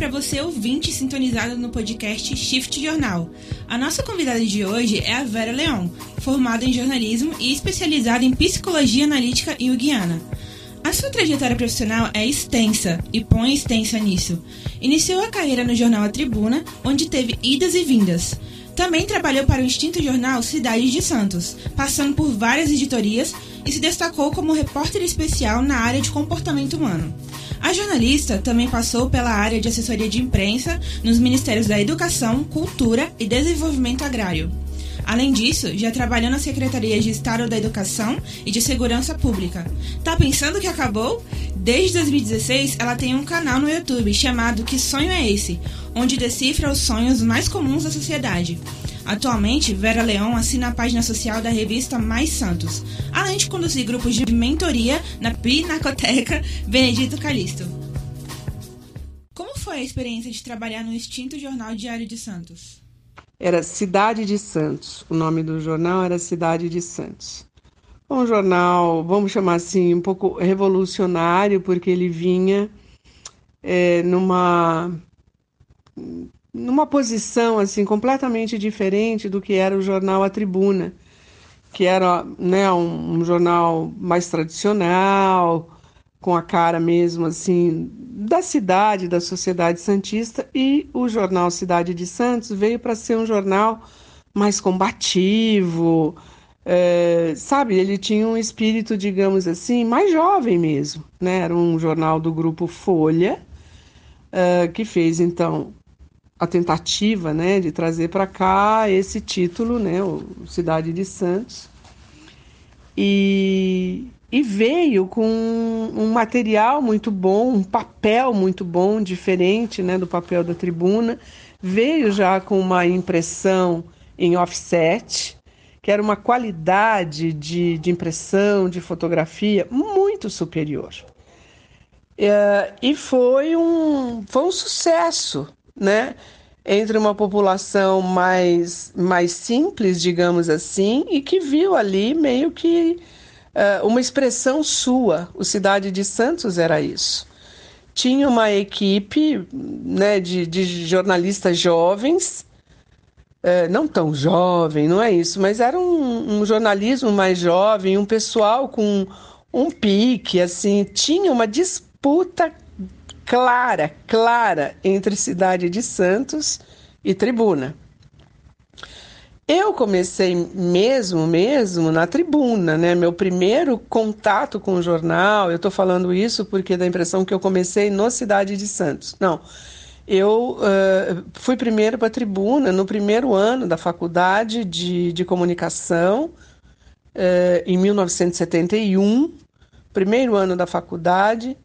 para você ouvinte sintonizado no podcast Shift Jornal. A nossa convidada de hoje é a Vera Leão, formada em jornalismo e especializada em psicologia analítica e Guiana. A sua trajetória profissional é extensa e põe extensa nisso. Iniciou a carreira no jornal A Tribuna, onde teve idas e vindas. Também trabalhou para o extinto jornal Cidade de Santos, passando por várias editorias e se destacou como repórter especial na área de comportamento humano. A jornalista também passou pela área de assessoria de imprensa nos Ministérios da Educação, Cultura e Desenvolvimento Agrário. Além disso, já trabalhou na Secretaria de Estado da Educação e de Segurança Pública. Tá pensando que acabou? Desde 2016, ela tem um canal no YouTube chamado Que Sonho é Esse?, onde decifra os sonhos mais comuns da sociedade. Atualmente, Vera Leão assina a página social da revista Mais Santos, além de conduzir grupos de mentoria na Pinacoteca Benedito Calixto. Como foi a experiência de trabalhar no extinto jornal Diário de Santos? Era Cidade de Santos. O nome do jornal era Cidade de Santos. Um jornal, vamos chamar assim, um pouco revolucionário, porque ele vinha é, numa numa posição assim completamente diferente do que era o jornal A Tribuna, que era né, um, um jornal mais tradicional, com a cara mesmo assim da cidade, da sociedade santista, e o jornal Cidade de Santos veio para ser um jornal mais combativo, é, sabe? Ele tinha um espírito, digamos assim, mais jovem mesmo, né? Era um jornal do grupo Folha, é, que fez então a tentativa né, de trazer para cá esse título, né, o Cidade de Santos, e, e veio com um material muito bom, um papel muito bom, diferente né, do papel da tribuna, veio já com uma impressão em offset, que era uma qualidade de, de impressão, de fotografia muito superior. É, e foi um, foi um sucesso né? Entre uma população mais, mais simples, digamos assim, e que viu ali meio que uh, uma expressão sua. O Cidade de Santos era isso. Tinha uma equipe né, de, de jornalistas jovens, uh, não tão jovem, não é isso, mas era um, um jornalismo mais jovem, um pessoal com um pique, assim, tinha uma disputa clara, clara entre Cidade de Santos e Tribuna. Eu comecei mesmo, mesmo na tribuna, né? Meu primeiro contato com o jornal, eu estou falando isso porque dá a impressão que eu comecei no Cidade de Santos. Não, eu uh, fui primeiro para a tribuna no primeiro ano da faculdade de, de comunicação, uh, em 1971, primeiro ano da faculdade,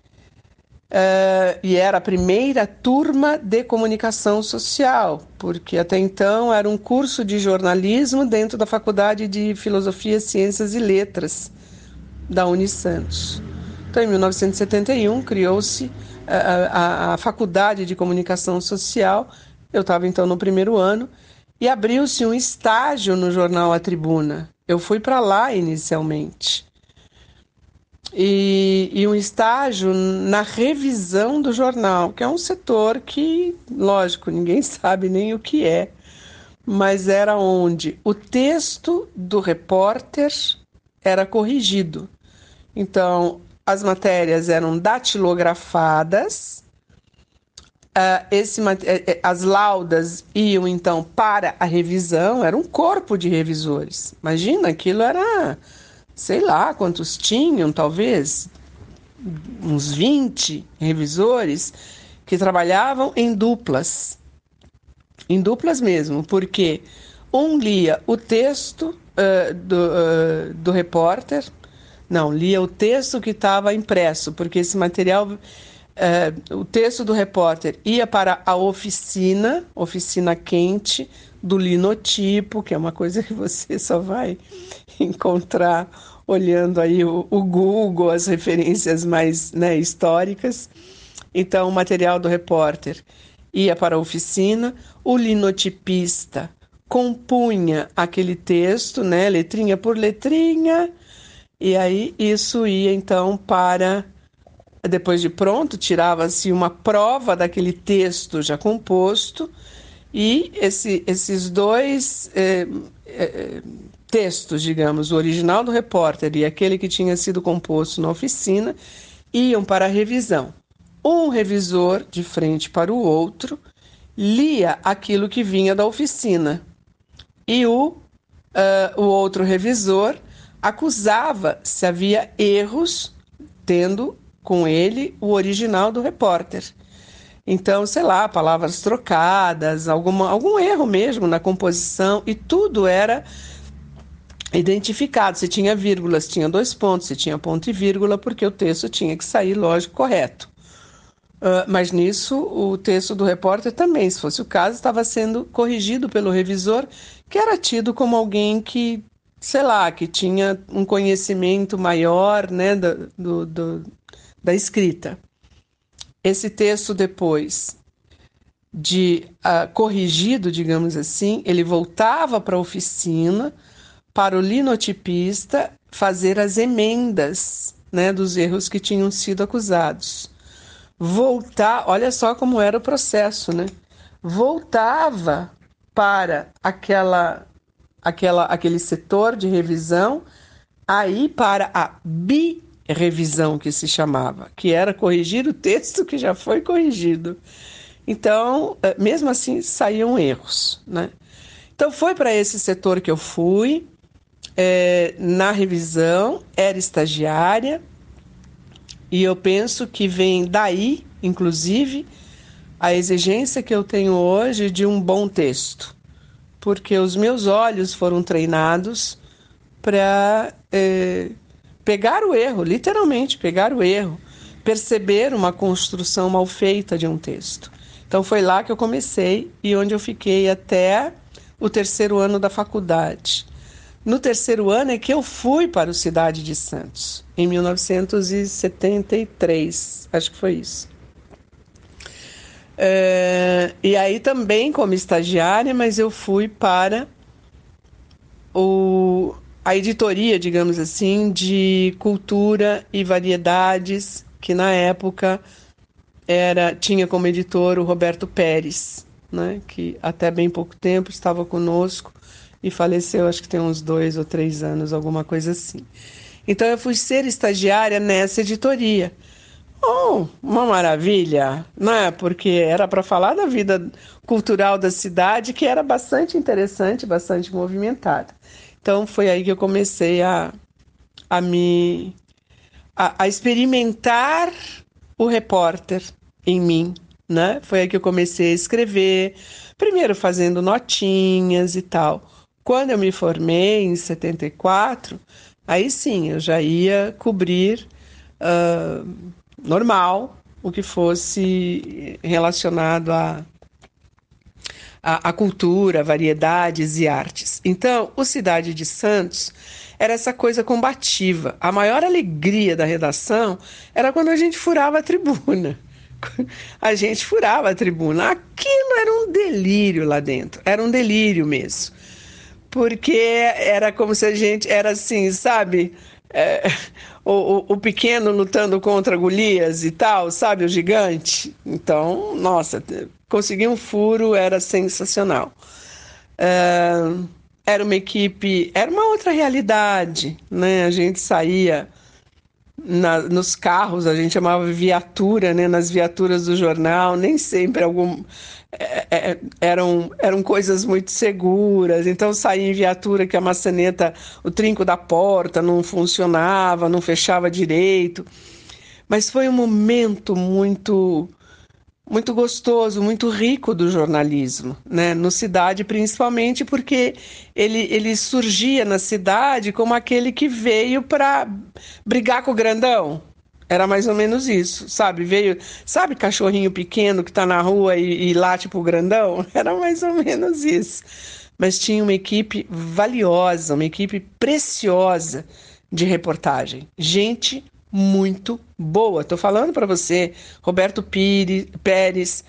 Uh, e era a primeira turma de comunicação social, porque até então era um curso de jornalismo dentro da Faculdade de Filosofia, Ciências e Letras da Unisantos. Então, em 1971, criou-se a, a, a, Faculdade de Comunicação Social. Eu estava então no primeiro ano e abriu-se um estágio no jornal A Tribuna. Eu fui para lá inicialmente e, e, um estágio na revisão do jornal, que é um setor que, lógico, ninguém sabe nem o que é, mas era onde o texto do repórter era corrigido. Então, as matérias eram datilografadas, uh, esse, eh, eh, as laudas iam então para a revisão, era um corpo de revisores. Imagina, aquilo era sei lá quantos tinham, talvez uns 20 revisores que trabalhavam em duplas. Em duplas mesmo, porque um lia o texto uh, do, uh, do repórter, não, lia o texto que estava impresso, porque esse material, uh, o texto do repórter ia para a oficina, oficina quente, do linotipo, que é uma coisa que você só vai encontrar olhando aí o, o Google, as referências mais né, históricas. Então, o material do repórter ia para a oficina, o linotipista compunha aquele texto, né, letrinha por letrinha, e aí isso ia então para depois de pronto, tirava-se uma prova daquele texto já composto e esse, esses dois é, é, textos, digamos, o original do repórter e aquele que tinha sido composto na oficina, iam para a revisão. Um revisor, de frente para o outro, lia aquilo que vinha da oficina e o, uh, o outro revisor acusava se havia erros, tendo com ele o original do repórter. Então, sei lá, palavras trocadas, alguma, algum erro mesmo na composição, e tudo era identificado. Se tinha vírgula, se tinha dois pontos, se tinha ponto e vírgula, porque o texto tinha que sair, lógico, correto. Uh, mas nisso, o texto do repórter também, se fosse o caso, estava sendo corrigido pelo revisor, que era tido como alguém que, sei lá, que tinha um conhecimento maior né, do, do, do da escrita. Esse texto, depois de uh, corrigido, digamos assim, ele voltava para a oficina para o linotipista fazer as emendas né, dos erros que tinham sido acusados. Voltar, olha só como era o processo, né? Voltava para aquela, aquela, aquele setor de revisão, aí para a bi-revisão que se chamava, que era corrigir o texto que já foi corrigido. Então, eh, mesmo assim, saíam erros, né? Então, foi para esse setor que eu fui, é, na revisão, era estagiária, e eu penso que vem daí, inclusive, a exigência que eu tenho hoje de um bom texto, porque os meus olhos foram treinados para é, pegar o erro, literalmente pegar o erro, perceber uma construção mal feita de um texto. Então foi lá que eu comecei e onde eu fiquei até o terceiro ano da faculdade. No terceiro ano é que eu fui para o Cidade de Santos, em 1973, acho que foi isso. É, e aí também como estagiária, mas eu fui para o, a editoria, digamos assim, de cultura e variedades, que na época era tinha como editor o Roberto Pérez, né, que até bem pouco tempo estava conosco e faleceu, acho que tem uns dois ou três anos, alguma coisa assim. Então eu fui ser estagiária nessa editoria. Oh, uma maravilha, né? Porque era para falar da vida cultural da cidade, que era bastante interessante, bastante movimentada. Então foi aí que eu comecei a, a me a, a experimentar o repórter em mim, né? Foi aí que eu comecei a escrever, primeiro fazendo notinhas e tal. Quando eu me formei, em 74, aí sim, eu já ia cobrir uh, normal o que fosse relacionado a, a, a, cultura, variedades e artes. Então, o Cidade de Santos era essa coisa combativa. A maior alegria da redação era quando a gente furava a tribuna. A gente furava a tribuna. Aquilo era um delírio lá dentro, era um delírio mesmo porque era como se a gente era assim, sabe? É, o, o, pequeno lutando contra Golias e tal, sabe? O gigante. Então, nossa, conseguir um furo era sensacional. É, era uma equipe, era uma outra realidade, né? A gente saía na, nos carros, a gente chamava viatura, né? Nas viaturas do jornal, nem sempre algum é, é, eram, eram coisas muito seguras. Então saía em viatura que a maçaneta, o trinco da porta não funcionava, não fechava direito. Mas foi um momento muito muito gostoso, muito rico do jornalismo, né? No cidade principalmente porque ele, ele surgia na cidade como aquele que veio para brigar com o grandão, era mais ou menos isso, sabe? Veio, sabe cachorrinho pequeno que tá na rua e, e late pro grandão? Era mais ou menos isso. Mas tinha uma equipe valiosa, uma equipe preciosa de reportagem. Gente muito boa. Tô falando para você, Roberto Pires, Pérez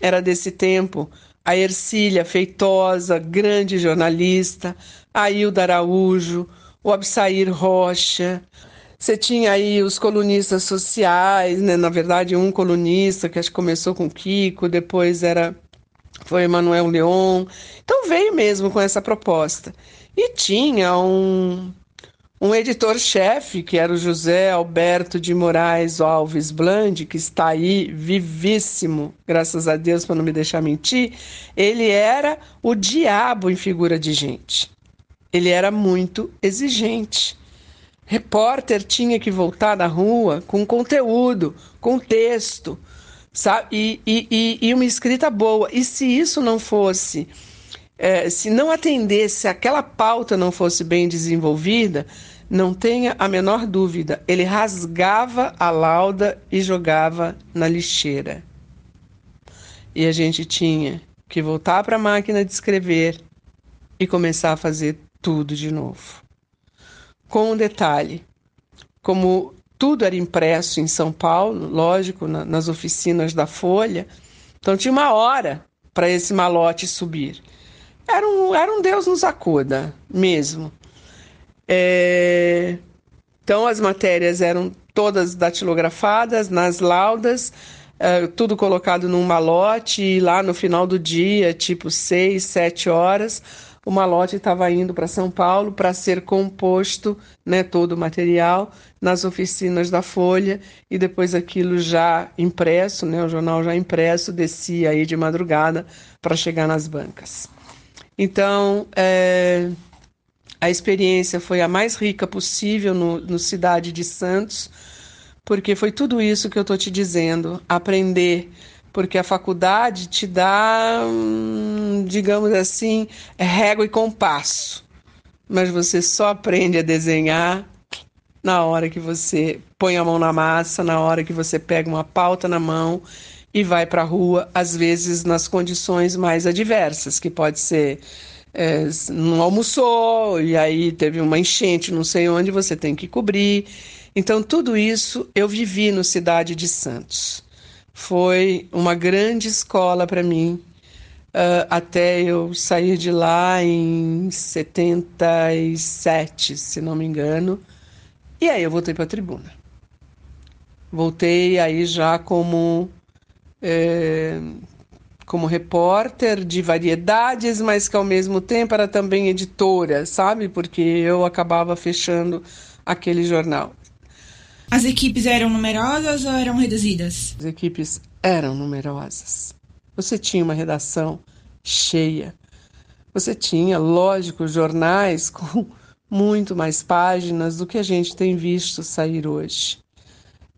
era desse tempo, a Ercília Feitosa, grande jornalista, a Hilda Araújo, o Absair Rocha, Você tinha aí os colunistas sociais, né? Na verdade, um colunista que acho que começou com Kiko, depois era foi Emanuel Leon. Então veio mesmo com essa proposta. E tinha um, um editor-chefe, que era o José Alberto de Moraes Alves Blandi, que está aí vivíssimo, graças a Deus, para não me deixar mentir. Ele era o diabo em figura de gente. Ele era muito exigente. Repórter tinha que voltar da rua com conteúdo, com texto, sabe? E, e, e uma escrita boa. E se isso não fosse, é, se não atendesse, se aquela pauta não fosse bem desenvolvida, não tenha a menor dúvida, ele rasgava a lauda e jogava na lixeira. E a gente tinha que voltar para a máquina de escrever e começar a fazer tudo de novo. Com um detalhe: como tudo era impresso em São Paulo, lógico, na, nas oficinas da Folha. Então tinha uma hora para esse malote subir. Era um, era um Deus nos acuda, mesmo. É... Então as matérias eram todas datilografadas nas laudas, é, tudo colocado num malote, e lá no final do dia, tipo seis, sete horas, o malote estava indo para São Paulo para ser composto, né, todo o material, nas oficinas da Folha e depois aquilo já impresso, né, o jornal já impresso, descia aí de madrugada para chegar nas bancas. Então, é, a experiência foi a mais rica possível no, no Cidade de Santos, porque foi tudo isso que eu estou te dizendo, aprender porque a faculdade te dá, hum, digamos assim, régua e compasso, mas você só aprende a desenhar na hora que você põe a mão na massa, na hora que você pega uma pauta na mão e vai para a rua, às vezes nas condições mais adversas, que pode ser é, não almoçou e aí teve uma enchente, não sei onde, você tem que cobrir. Então, tudo isso eu vivi no Cidade de Santos foi uma grande escola para mim, uh, até eu sair de lá em 77, se não me engano. E aí eu voltei para a tribuna. Voltei aí já como, é, como repórter de variedades, mas que ao mesmo tempo era também editora, sabe? Porque eu acabava fechando aquele jornal. As equipes eram numerosas ou eram reduzidas? As equipes eram numerosas. Você tinha uma redação cheia. Você tinha, lógico, jornais com muito mais páginas do que a gente tem visto sair hoje.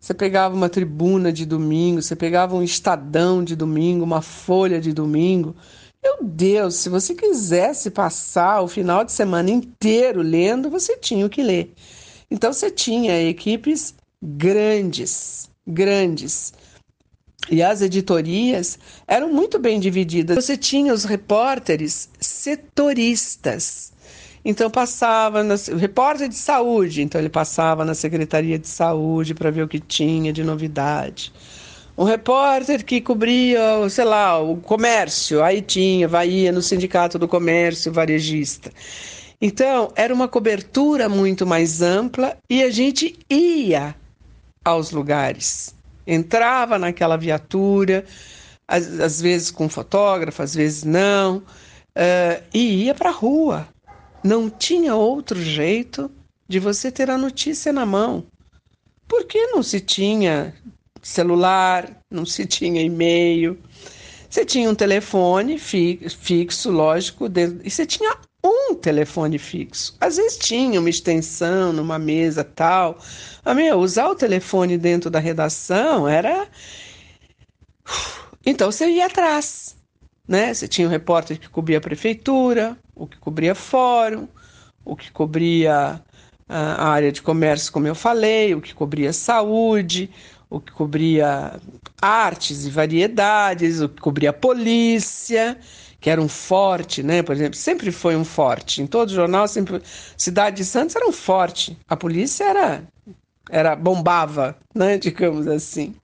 Você pegava uma tribuna de domingo, você pegava um estadão de domingo, uma folha de domingo. Meu Deus, se você quisesse passar o final de semana inteiro lendo, você tinha o que ler. Então você tinha equipes grandes, grandes. E as editorias eram muito bem divididas. Você tinha os repórteres setoristas. Então passava no repórter de saúde, então ele passava na Secretaria de Saúde para ver o que tinha de novidade. Um repórter que cobria, sei lá, o comércio, aí tinha, vai no Sindicato do Comércio Varejista. Então, era uma cobertura muito mais ampla e a gente ia aos lugares. Entrava naquela viatura, às, às vezes com fotógrafo, às vezes não, uh, e ia para a rua. Não tinha outro jeito de você ter a notícia na mão. Porque não se tinha celular, não se tinha e-mail. Você tinha um telefone fixo, lógico, e você tinha um telefone fixo. Às vezes tinha uma extensão numa mesa tal. Mas, meu, usar o telefone dentro da redação era. Então você ia atrás. Né? Você tinha um repórter que cobria a prefeitura, o que cobria fórum, o que cobria a área de comércio, como eu falei, o que cobria saúde, o que cobria artes e variedades, o que cobria polícia que era um forte, né? Por exemplo, sempre foi um forte. Em todo jornal, sempre Cidade de Santos era um forte. A polícia era era bombava, né? Digamos assim.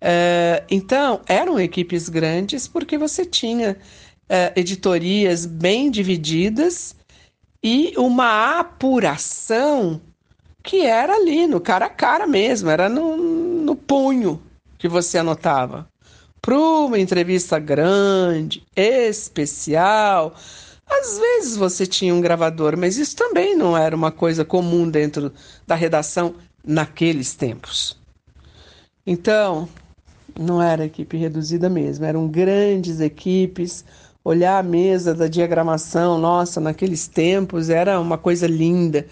Uh, então eram equipes grandes porque você tinha uh, editorias bem divididas e uma apuração que era ali, no cara a cara mesmo, era no, no punho que você anotava. Para uma entrevista grande, especial, às vezes você tinha um gravador, mas isso também não era uma coisa comum dentro da redação naqueles tempos. Então, não era equipe reduzida mesmo, eram grandes equipes. Olhar a mesa da diagramação, nossa, naqueles tempos era uma coisa linda.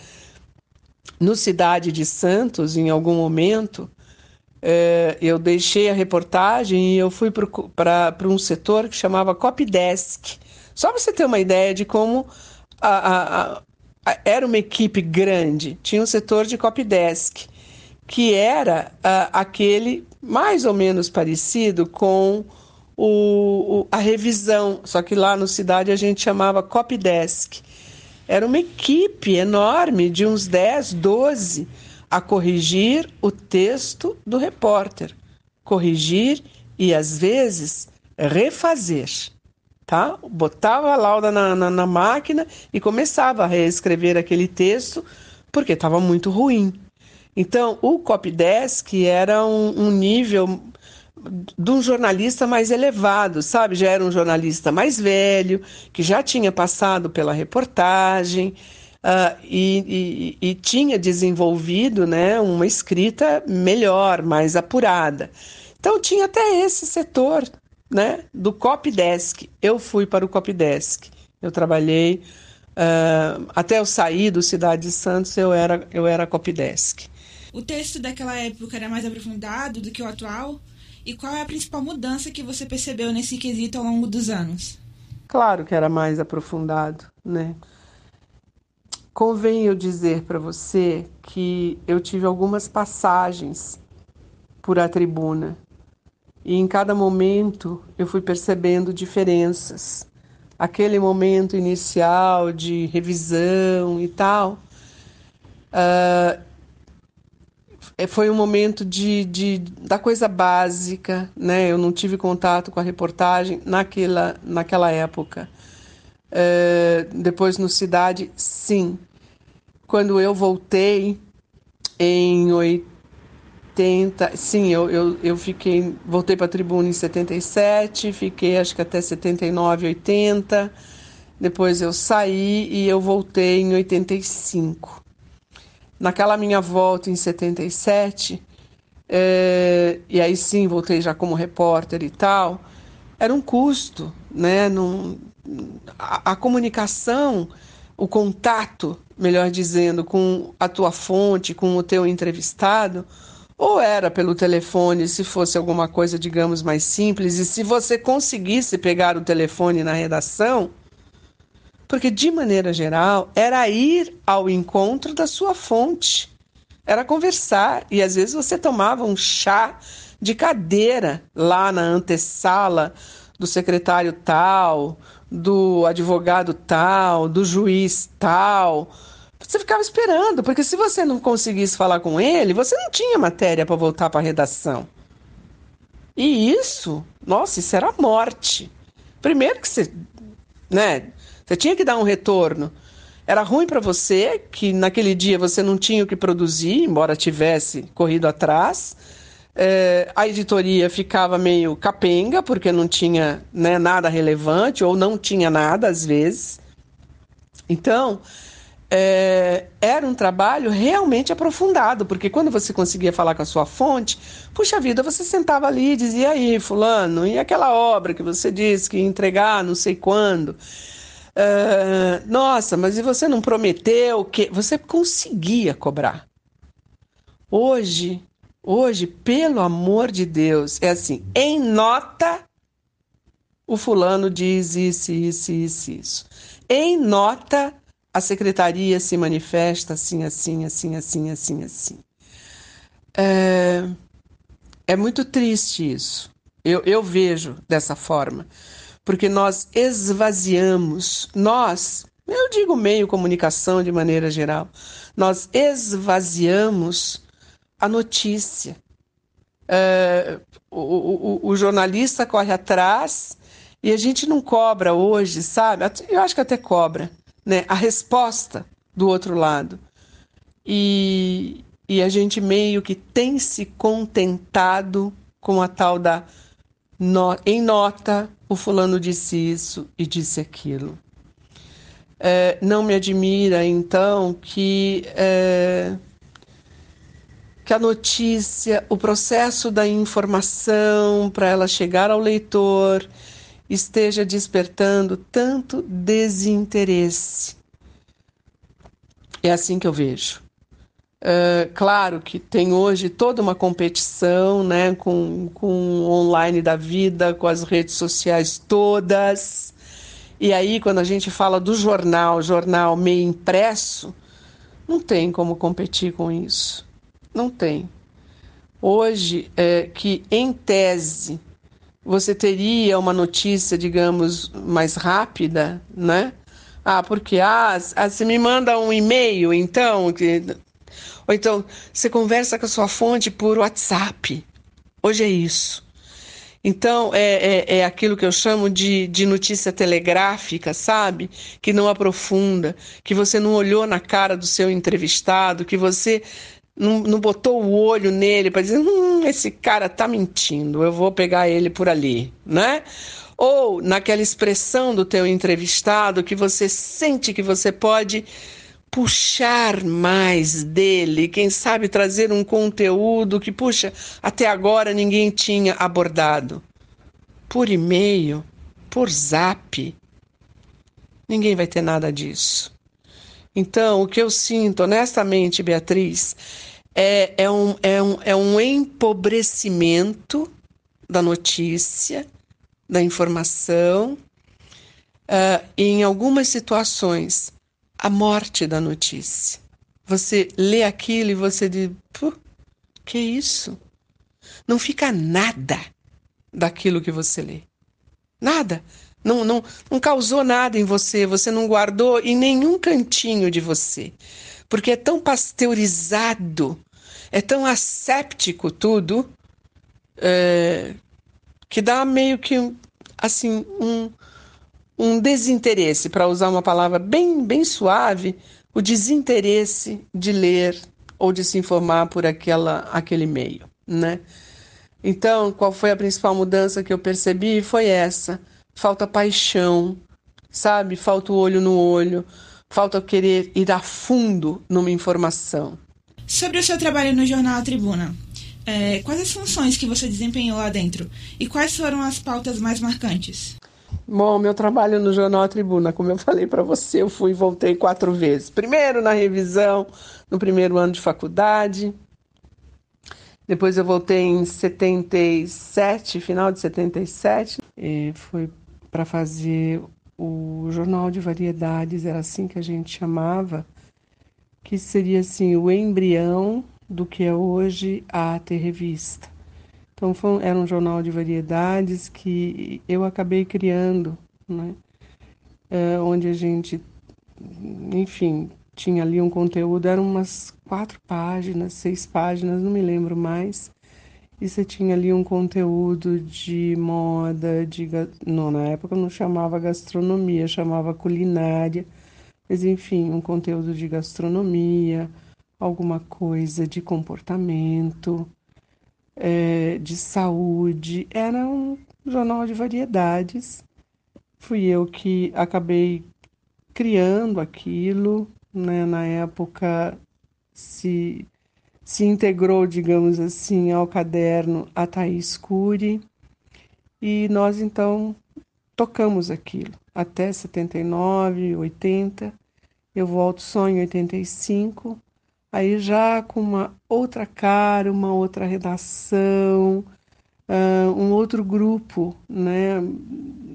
No Cidade de Santos, em algum momento, é, eu deixei a reportagem e eu fui para um setor que chamava Copydesk. Só para você ter uma ideia de como a, a, a, era uma equipe grande. Tinha um setor de Copydesk, que era aquele mais ou menos parecido com o, o, a revisão, só que lá no Cidade a gente chamava Copydesk. Era uma equipe enorme de uns 10, 12 a corrigir o texto do repórter. Corrigir e, às vezes, refazer. Tá? Botava a lauda na, na, na máquina e começava a reescrever aquele texto porque estava muito ruim. Então, o copydesk era um, um nível de um jornalista mais elevado, sabe? Já era um jornalista mais velho, que já tinha passado pela reportagem uh, e, e, e, tinha desenvolvido né, uma escrita melhor, mais apurada. Então, tinha até esse setor né, do copydesk. Eu fui para o copydesk. Eu trabalhei uh, até eu sair do Cidade de Santos, eu era, eu era copydesk. O texto daquela época era mais aprofundado do que o atual? E qual é a principal mudança que você percebeu nesse quesito ao longo dos anos? Claro que era mais aprofundado, né? Convém eu dizer para você que eu tive algumas passagens por a tribuna e em cada momento eu fui percebendo diferenças. Aquele momento inicial de revisão e tal, uh, é, foi um momento de, de, da coisa básica, né? Eu não tive contato com a reportagem naquela, naquela época. É, depois no Cidade, sim. Quando eu voltei em 80, sim, eu, eu, eu fiquei, voltei para a tribuna em 77, fiquei acho que até 79, 80. Depois eu saí e eu voltei em 85 naquela minha volta em 77, é, e aí sim voltei já como repórter e tal, era um custo, né? Num, a, a comunicação, o contato, melhor dizendo, com a tua fonte, com o teu entrevistado, ou era pelo telefone, se fosse alguma coisa, digamos, mais simples, e se você conseguisse pegar o telefone na redação, porque, de maneira geral, era ir ao encontro da sua fonte, era conversar. E às vezes você tomava um chá de cadeira lá na antessala do secretário tal, do advogado tal, do juiz tal. Você ficava esperando, porque se você não conseguisse falar com ele, você não tinha matéria para voltar para a redação. E isso, nossa, isso era morte. Primeiro que você, né, você tinha que dar um retorno. Era ruim para você, que naquele dia você não tinha o que produzir, embora tivesse corrido atrás. É, a editoria ficava meio capenga, porque não tinha né, nada relevante, ou não tinha nada, às vezes. Então, é, era um trabalho realmente aprofundado, porque quando você conseguia falar com a sua fonte, puxa vida, você sentava ali e dizia: aí, Fulano, e aquela obra que você disse que ia entregar não sei quando? Uh, nossa, mas e você não prometeu que você conseguia cobrar? Hoje, hoje, pelo amor de Deus, é assim, em nota o fulano diz isso, isso, isso, isso. Em nota a secretaria se manifesta assim, assim, assim, assim, assim, assim. É, é muito triste isso. Eu, eu vejo dessa forma porque nós esvaziamos, nós, eu digo meio comunicação de maneira geral, nós esvaziamos a notícia. É, o, o, o, jornalista corre atrás e a gente não cobra hoje, sabe? Eu acho que até cobra, né? A resposta do outro lado. e, e a gente meio que tem se contentado com a tal da no, em nota o fulano disse isso e disse aquilo. É, não me admira então que é, que a notícia, o processo da informação para ela chegar ao leitor esteja despertando tanto desinteresse. É assim que eu vejo. Uh, claro que tem hoje toda uma competição né, com, com online da vida, com as redes sociais todas. E aí, quando a gente fala do jornal, jornal meio impresso, não tem como competir com isso. Não tem. Hoje, é, que em tese você teria uma notícia, digamos, mais rápida, né? Ah, porque ah, você me manda um e-mail, então, que... ou então você conversa com a sua fonte por WhatsApp. Hoje é isso. Então, é, é, é, aquilo que eu chamo de, de notícia telegráfica, sabe? Que não aprofunda, que você não olhou na cara do seu entrevistado, que você não, não botou o olho nele para dizer, hum, esse cara tá mentindo, eu vou pegar ele por ali, né? Ou naquela expressão do teu entrevistado que você sente que você pode puxar mais dele, quem sabe trazer um conteúdo que, puxa, até agora ninguém tinha abordado. Por e-mail, por zap, ninguém vai ter nada disso. Então, o que eu sinto, honestamente, Beatriz, é, é, um, é, um, é um empobrecimento da notícia, da informação, uh, em algumas situações, a morte da notícia. Você lê aquilo e você diz: que isso? Não fica nada daquilo que você lê. Nada não, não, não causou nada em você, você não guardou em nenhum cantinho de você. Porque é tão pasteurizado, é tão asséptico tudo, é, que dá meio que assim um, um desinteresse, para usar uma palavra bem, bem suave, o desinteresse de ler ou de se informar por aquela, aquele meio, né? Então, qual foi a principal mudança que eu percebi? Foi essa falta paixão, sabe? Falta o olho no olho, falta querer ir a fundo numa informação. Sobre o seu trabalho no jornal Tribuna, é, quais as funções que você desempenhou lá dentro e quais foram as pautas mais marcantes? Bom, meu trabalho no Jornal Tribuna, como eu falei para você, eu fui e voltei quatro vezes. Primeiro na revisão, no primeiro ano de faculdade. Depois eu voltei em 77, final de 77. E foi para fazer o Jornal de Variedades, era assim que a gente chamava, que seria assim o embrião do que é hoje a AT Revista. Então foi, era um jornal de variedades que eu acabei criando, né? É, onde a gente, enfim, tinha ali um conteúdo, eram umas quatro páginas, seis páginas, não me lembro mais, e você tinha ali um conteúdo de moda, de não, na época não chamava gastronomia, chamava culinária, mas enfim, um conteúdo de gastronomia, alguma coisa de comportamento, é, de saúde. Era um jornal de variedades. Fui eu que acabei criando aquilo, né? Na época se se integrou, digamos assim, ao caderno a Thaís Cury, e nós então tocamos aquilo até 79, 80. Eu volto só em 85, aí já com uma outra cara, uma outra redação, uh, um outro grupo, né?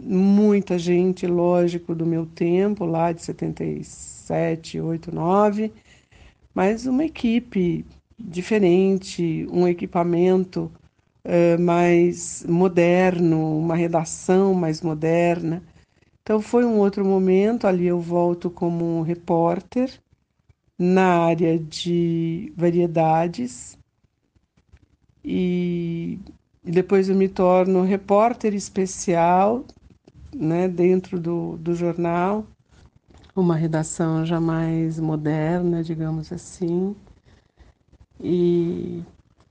Muita gente, lógico, do meu tempo, lá de 77, 8, 9, mas uma equipe diferente, um equipamento uh, mais moderno, uma redação mais moderna. Então foi um outro momento, ali eu volto como repórter na área de variedades e, depois eu me torno repórter especial né, dentro do, do jornal. uma redação já mais moderna, digamos assim, e,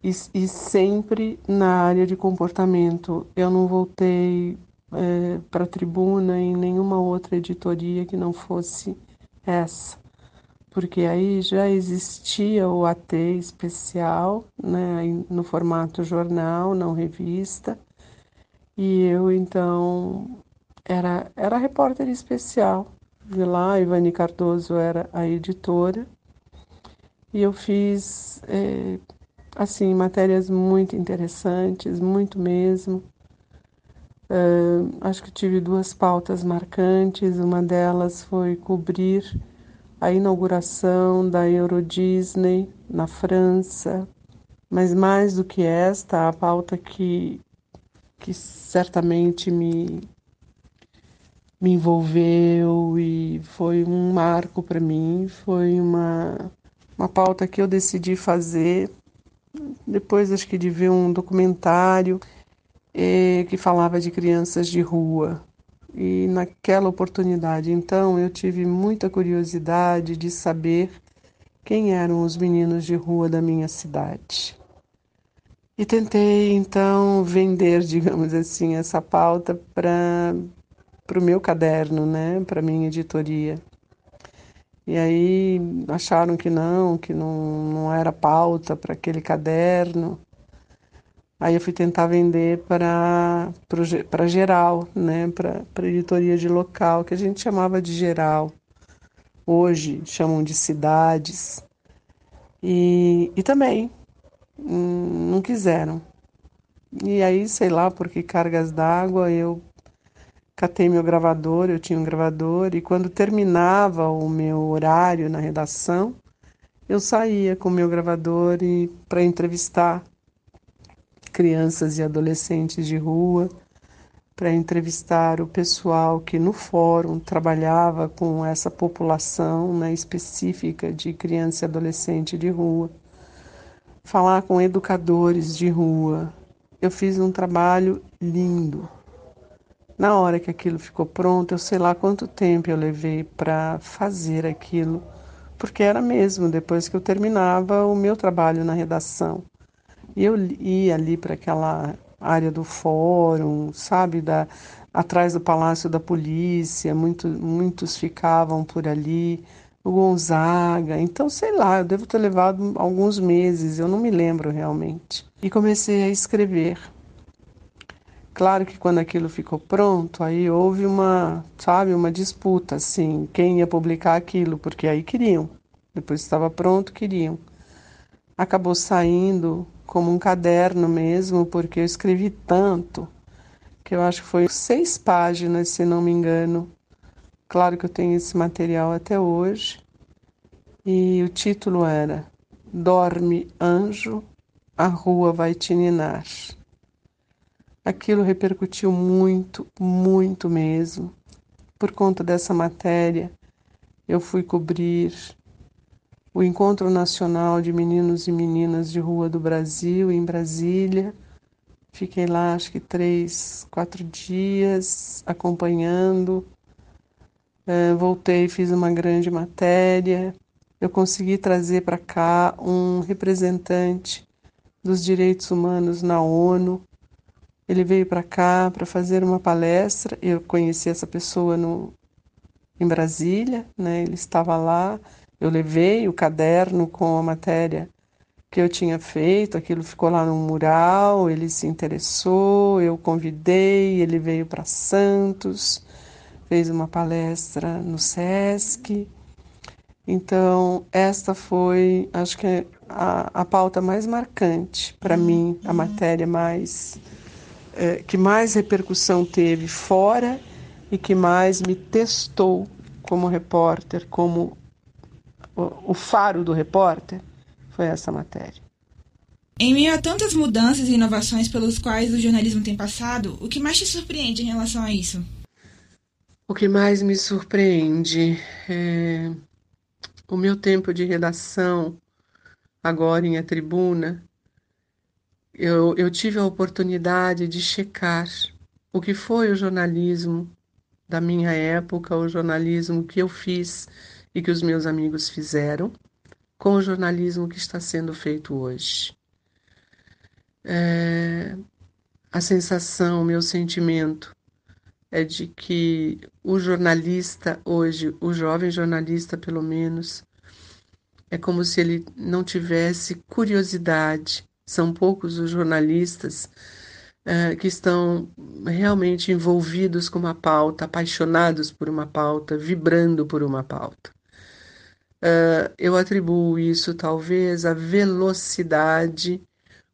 e, e sempre na área de comportamento. Eu não voltei é, para a tribuna em nenhuma outra editoria que não fosse essa, porque aí já existia o AT especial, né, no formato jornal, não revista, e eu então era, era repórter especial de lá, Ivani Cardoso era a editora, e eu fiz é, assim matérias muito interessantes, muito mesmo. Uh, acho que tive duas pautas marcantes. Uma delas foi cobrir a inauguração da Euro Disney na França, mas mais do que esta, a pauta que, que certamente me, me envolveu e foi um marco para mim, foi uma, uma pauta que eu decidi fazer depois acho que de ver um documentário eh, que falava de crianças de rua. E naquela oportunidade, então, eu tive muita curiosidade de saber quem eram os meninos de rua da minha cidade. E tentei, então, vender, digamos assim, essa pauta para o meu caderno, né, para minha editoria. E aí acharam que não, que não, não era pauta para aquele caderno. Aí eu fui tentar vender para para geral, né, para editoria de local, que a gente chamava de geral. Hoje chamam de cidades. E, e também hum, não quiseram. E aí, sei lá, por que cargas d'água, eu catei meu gravador, eu tinha um gravador, e quando terminava o meu horário na redação, eu saía com o meu gravador para entrevistar crianças e adolescentes de rua, para entrevistar o pessoal que no fórum trabalhava com essa população né, específica de criança e adolescente de rua, falar com educadores de rua. Eu fiz um trabalho lindo na hora que aquilo ficou pronto, eu sei lá quanto tempo eu levei para fazer aquilo, porque era mesmo depois que eu terminava o meu trabalho na redação. E eu ia ali para aquela área do fórum, sabe, da atrás do Palácio da Polícia, muito, muitos ficavam por ali, o Gonzaga. Então, sei lá, eu devo ter levado alguns meses, eu não me lembro realmente. E comecei a escrever. Claro que quando aquilo ficou pronto, aí houve uma, sabe, uma disputa, assim, quem ia publicar aquilo, porque aí queriam. Depois estava pronto, queriam. Acabou saindo como um caderno mesmo, porque eu escrevi tanto, que eu acho que foi seis páginas, se não me engano. Claro que eu tenho esse material até hoje. E o título era Dorme Anjo, a rua vai te ninar. Aquilo repercutiu muito, muito mesmo. Por conta dessa matéria, eu fui cobrir o Encontro Nacional de Meninos e Meninas de Rua do Brasil, em Brasília. Fiquei lá, acho que três, quatro dias acompanhando. É, voltei, fiz uma grande matéria. Eu consegui trazer para cá um representante dos direitos humanos na ONU, ele veio para cá para fazer uma palestra. Eu conheci essa pessoa no, em Brasília, né? Ele estava lá. Eu levei o caderno com a matéria que eu tinha feito, aquilo ficou lá no mural, ele se interessou, eu convidei, ele veio para Santos, fez uma palestra no SESC. Então, esta foi, acho que, a, a pauta mais marcante para mim, a matéria mais é, que mais repercussão teve fora e que mais me testou como repórter, como o, o faro do repórter, foi essa matéria. Em meio a tantas mudanças e inovações pelos quais o jornalismo tem passado, o que mais te surpreende em relação a isso? O que mais me surpreende é o meu tempo de redação, agora em A Tribuna, eu, eu tive a oportunidade de checar o que foi o jornalismo da minha época, o jornalismo que eu fiz e que os meus amigos fizeram, com o jornalismo que está sendo feito hoje. É, a sensação, o meu sentimento é de que o jornalista hoje, o jovem jornalista pelo menos, é como se ele não tivesse curiosidade. São poucos os jornalistas uh, que estão realmente envolvidos com uma pauta, apaixonados por uma pauta, vibrando por uma pauta. Uh, eu atribuo isso talvez à velocidade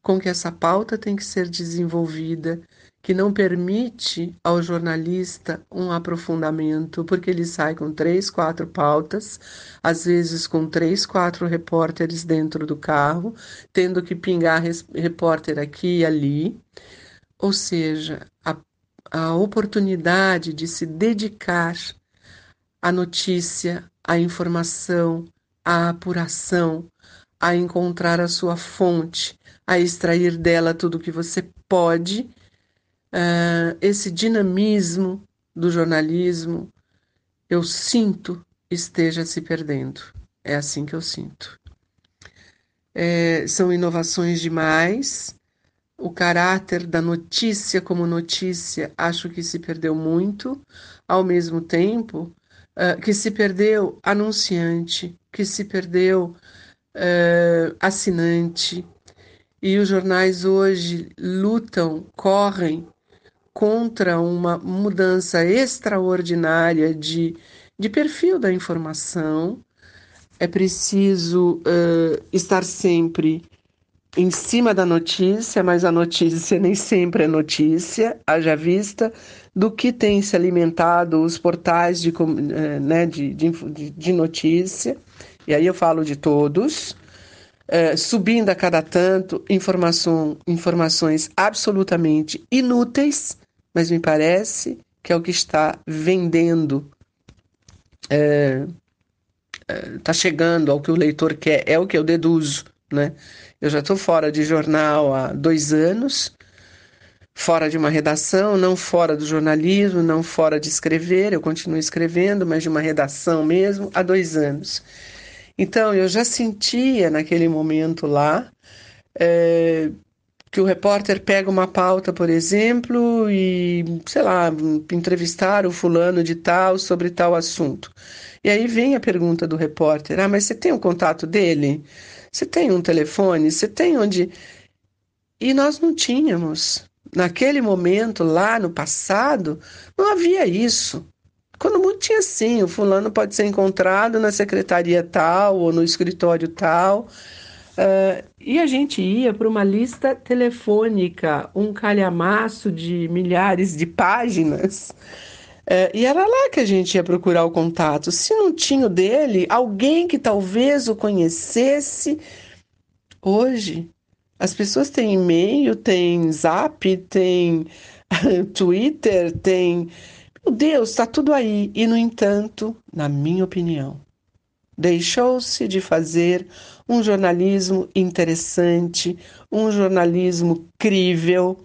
com que essa pauta tem que ser desenvolvida que não permite ao jornalista um aprofundamento, porque ele sai com três, quatro pautas, às vezes com três, quatro repórteres dentro do carro, tendo que pingar repórter aqui e ali. Ou seja, a, a oportunidade de se dedicar à notícia, à informação, à apuração, a encontrar a sua fonte, a extrair dela tudo o que você pode uh, esse dinamismo do jornalismo, eu sinto esteja se perdendo. É assim que eu sinto. É, são inovações demais. O caráter da notícia como notícia acho que se perdeu muito. Ao mesmo tempo uh, que se perdeu anunciante, que se perdeu uh, assinante. E os jornais hoje lutam, correm contra uma mudança extraordinária de, de perfil da informação. É preciso uh, estar sempre em cima da notícia, mas a notícia nem sempre é notícia, haja vista do que tem se alimentado os portais de, né, de, de, de notícia, e aí eu falo de todos, uh, subindo a cada tanto informação, informações absolutamente inúteis, mas me parece que é o que está vendendo, está é, é, tá chegando ao que o leitor quer, é o que eu deduzo. Né? Eu já estou fora de jornal há dois anos, fora de uma redação, não fora do jornalismo, não fora de escrever, eu continuo escrevendo, mas de uma redação mesmo, há dois anos. Então, eu já sentia naquele momento lá é, que o repórter pega uma pauta, por exemplo, e, sei lá, entrevistar o fulano de tal sobre tal assunto. E aí vem a pergunta do repórter: ah, mas você tem o contato dele? Você tem um telefone? Você tem onde. E nós não tínhamos. Naquele momento, lá no passado, não havia isso. Quando muito tinha sim, o fulano pode ser encontrado na secretaria tal ou no escritório tal. Uh, e a gente ia para uma lista telefônica, um calhamaço de milhares de páginas. Uh, e era lá que a gente ia procurar o contato. Se não tinha o dele, alguém que talvez o conhecesse. Hoje, as pessoas têm e-mail, têm zap, têm Twitter, têm. Meu Deus, está tudo aí. E, no entanto, na minha opinião, deixou-se de fazer um jornalismo interessante, um jornalismo crível.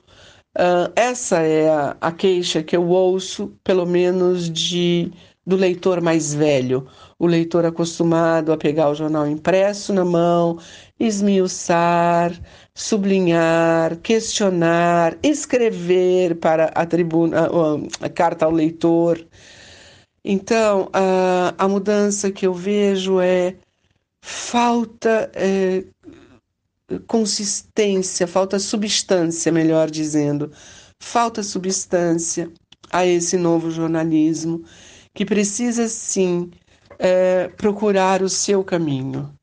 Uh, essa é a, a, queixa que eu ouço, pelo menos de do leitor mais velho, o leitor acostumado a pegar o jornal impresso na mão, esmiuçar, sublinhar, questionar, escrever para a tribuna, a, a carta ao leitor. Então, a, a mudança que eu vejo é falta é, consistência, falta substância, melhor dizendo, falta substância a esse novo jornalismo que precisa sim é, procurar o seu caminho,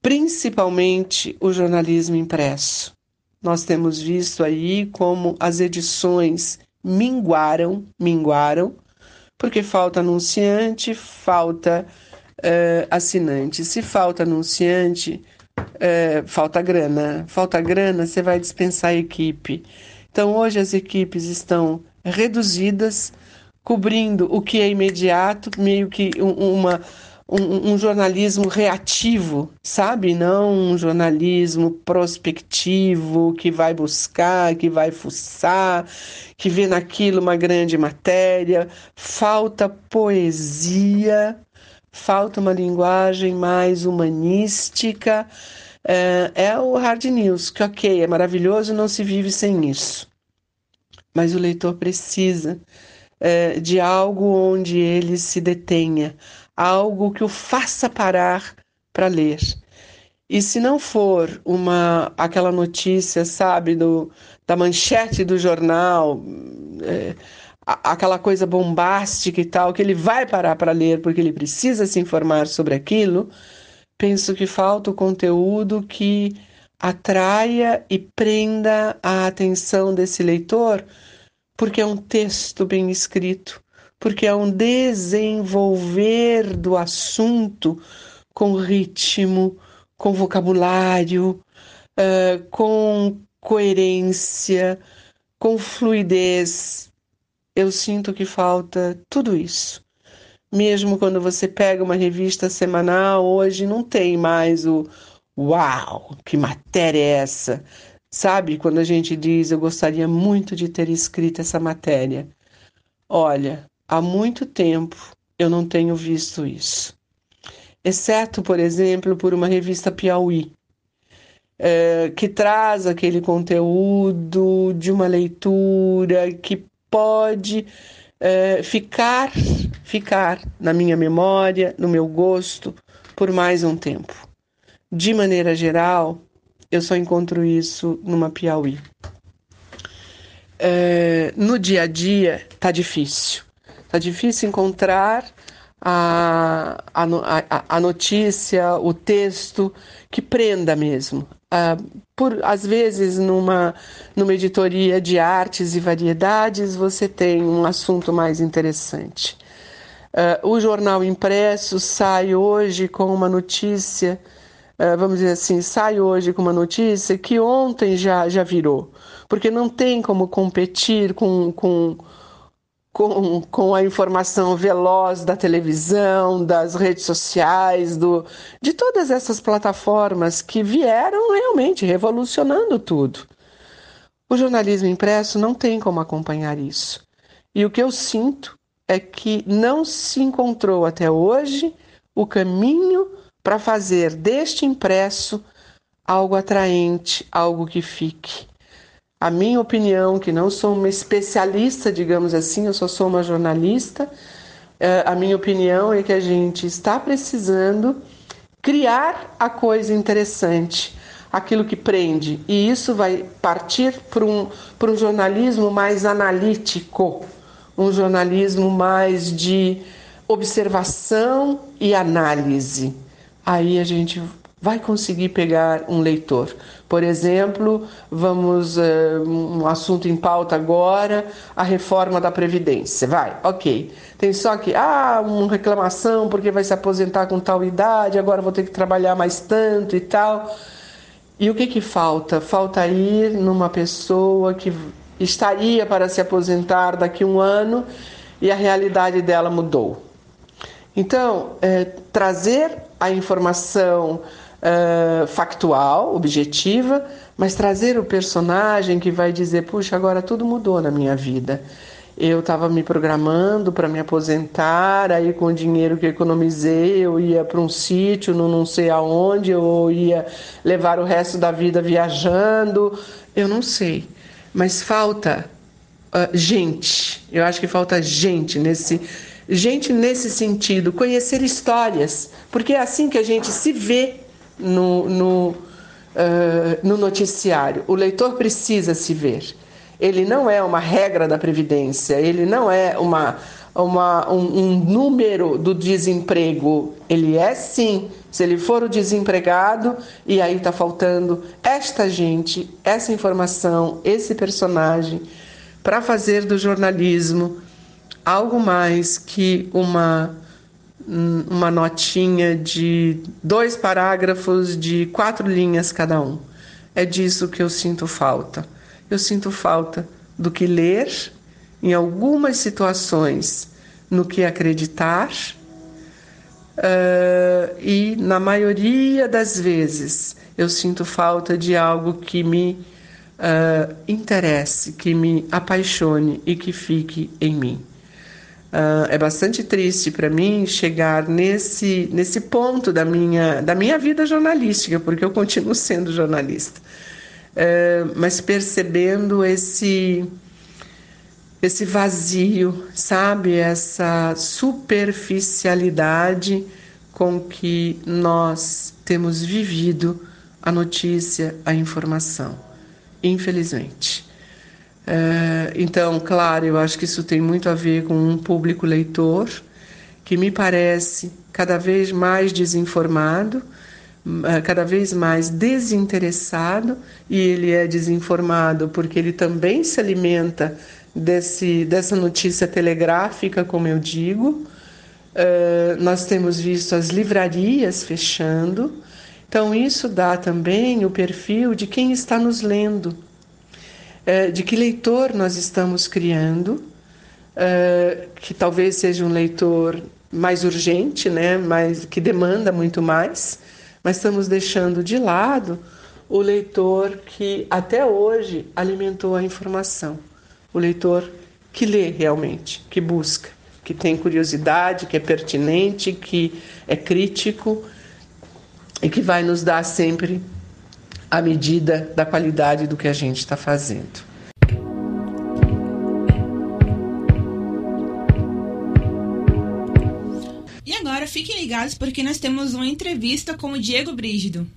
principalmente o jornalismo impresso. Nós temos visto aí como as edições minguaram, minguaram, porque falta anunciante, falta uh, assinante. Se falta anunciante, uh, falta grana. Falta grana, você vai dispensar a equipe. Então, hoje as equipes estão reduzidas, cobrindo o que é imediato, meio que uma, um, um, jornalismo reativo, sabe? Não um jornalismo prospectivo que vai buscar, que vai fuçar, que vê naquilo uma grande matéria. Falta poesia, falta uma linguagem mais humanística. É, é o hard news, que ok, é maravilhoso, não se vive sem isso. Mas o leitor precisa é, de algo onde ele se detenha, algo que o faça parar para ler. E se não for uma aquela notícia, sabe, do, da manchete do jornal, é, aquela coisa bombástica e tal, que ele vai parar para ler porque ele precisa se informar sobre aquilo, penso que falta o conteúdo que atraia e prenda a atenção desse leitor, porque é um texto bem escrito, porque é um desenvolver do assunto com ritmo, com vocabulário, uh, com coerência, com fluidez. Eu sinto que falta tudo isso. Mesmo quando você pega uma revista semanal, hoje não tem mais o uau, que matéria é essa? Sabe quando a gente diz eu gostaria muito de ter escrito essa matéria? Olha, Há muito tempo eu não tenho visto isso. Exceto, por exemplo, por uma revista Piauí, é, que traz aquele conteúdo de uma leitura que pode é, ficar, ficar na minha memória, no meu gosto, por mais um tempo. De maneira geral, eu só encontro isso numa Piauí. É, no dia a dia, tá difícil. Tá difícil encontrar a, a, a notícia, o texto que prenda mesmo. Uh, por às vezes numa numa editoria de artes e variedades você tem um assunto mais interessante. Uh, o jornal impresso sai hoje com uma notícia, vamos dizer assim, sai hoje com uma notícia que ontem já já virou, porque não tem como competir com, com com, com a informação veloz da televisão, das redes sociais, do, de todas essas plataformas que vieram realmente revolucionando tudo. O jornalismo impresso não tem como acompanhar isso. E o que eu sinto é que não se encontrou até hoje o caminho para fazer deste impresso algo atraente, algo que fique. A minha opinião, que não sou uma especialista, digamos assim, eu só sou uma jornalista, é, a minha opinião é que a gente está precisando criar a coisa interessante, aquilo que prende. E isso vai partir para um, um jornalismo mais analítico, um jornalismo mais de observação e análise. Aí a gente vai conseguir pegar um leitor. Por exemplo, vamos uh, um assunto em pauta agora, a reforma da previdência. Vai, ok. Tem só que ah, uma reclamação porque vai se aposentar com tal idade, agora vou ter que trabalhar mais tanto e tal. E o que que falta? Falta ir numa pessoa que estaria para se aposentar daqui um ano e a realidade dela mudou. Então, é, trazer a informação uh, factual, objetiva, mas trazer o personagem que vai dizer: puxa, agora tudo mudou na minha vida. Eu estava me programando para me aposentar, aí com o dinheiro que economizei, eu ia para um sítio, não, não sei aonde, eu ia levar o resto da vida viajando. Eu não sei. Mas falta uh, gente. Eu acho que falta gente nesse gente nesse sentido, conhecer histórias, porque é assim que a gente se vê no, no, uh, no noticiário. O leitor precisa se ver. Ele não é uma regra da Previdência, ele não é uma, uma, um, um número do desemprego. Ele é sim, se ele for o desempregado e aí está faltando esta gente, essa informação, esse personagem, para fazer do jornalismo algo mais que uma uma notinha de dois parágrafos de quatro linhas cada um. É disso que eu sinto falta. Eu sinto falta do que ler, em algumas situações, no que acreditar, Uh, e na maioria das vezes eu sinto falta de algo que me uh, interesse, que me apaixone e que fique em mim. Uh, é bastante triste para mim chegar nesse, nesse ponto da minha, da minha vida jornalística, porque eu continuo sendo jornalista, mas percebendo esse esse vazio, sabe? Essa superficialidade com que nós temos vivido a notícia, a informação, infelizmente. É, então, claro, eu acho que isso tem muito a ver com um público leitor que me parece cada vez mais desinformado, é, cada vez mais desinteressado, e ele é desinformado porque ele também se alimenta desse, dessa notícia telegráfica, como eu digo. Uh, nós temos visto as livrarias fechando, então isso dá também o perfil de quem está nos lendo, de que leitor nós estamos criando, uh, que talvez seja um leitor mais urgente, né, mais, que demanda muito mais, mas estamos deixando de lado o leitor que até hoje alimentou a informação o leitor que lê realmente, que busca, que tem curiosidade, que é pertinente, que é crítico e que vai nos dar sempre a medida da qualidade do que a gente está fazendo. E agora fiquem ligados porque nós temos uma entrevista com o Diego Brígido.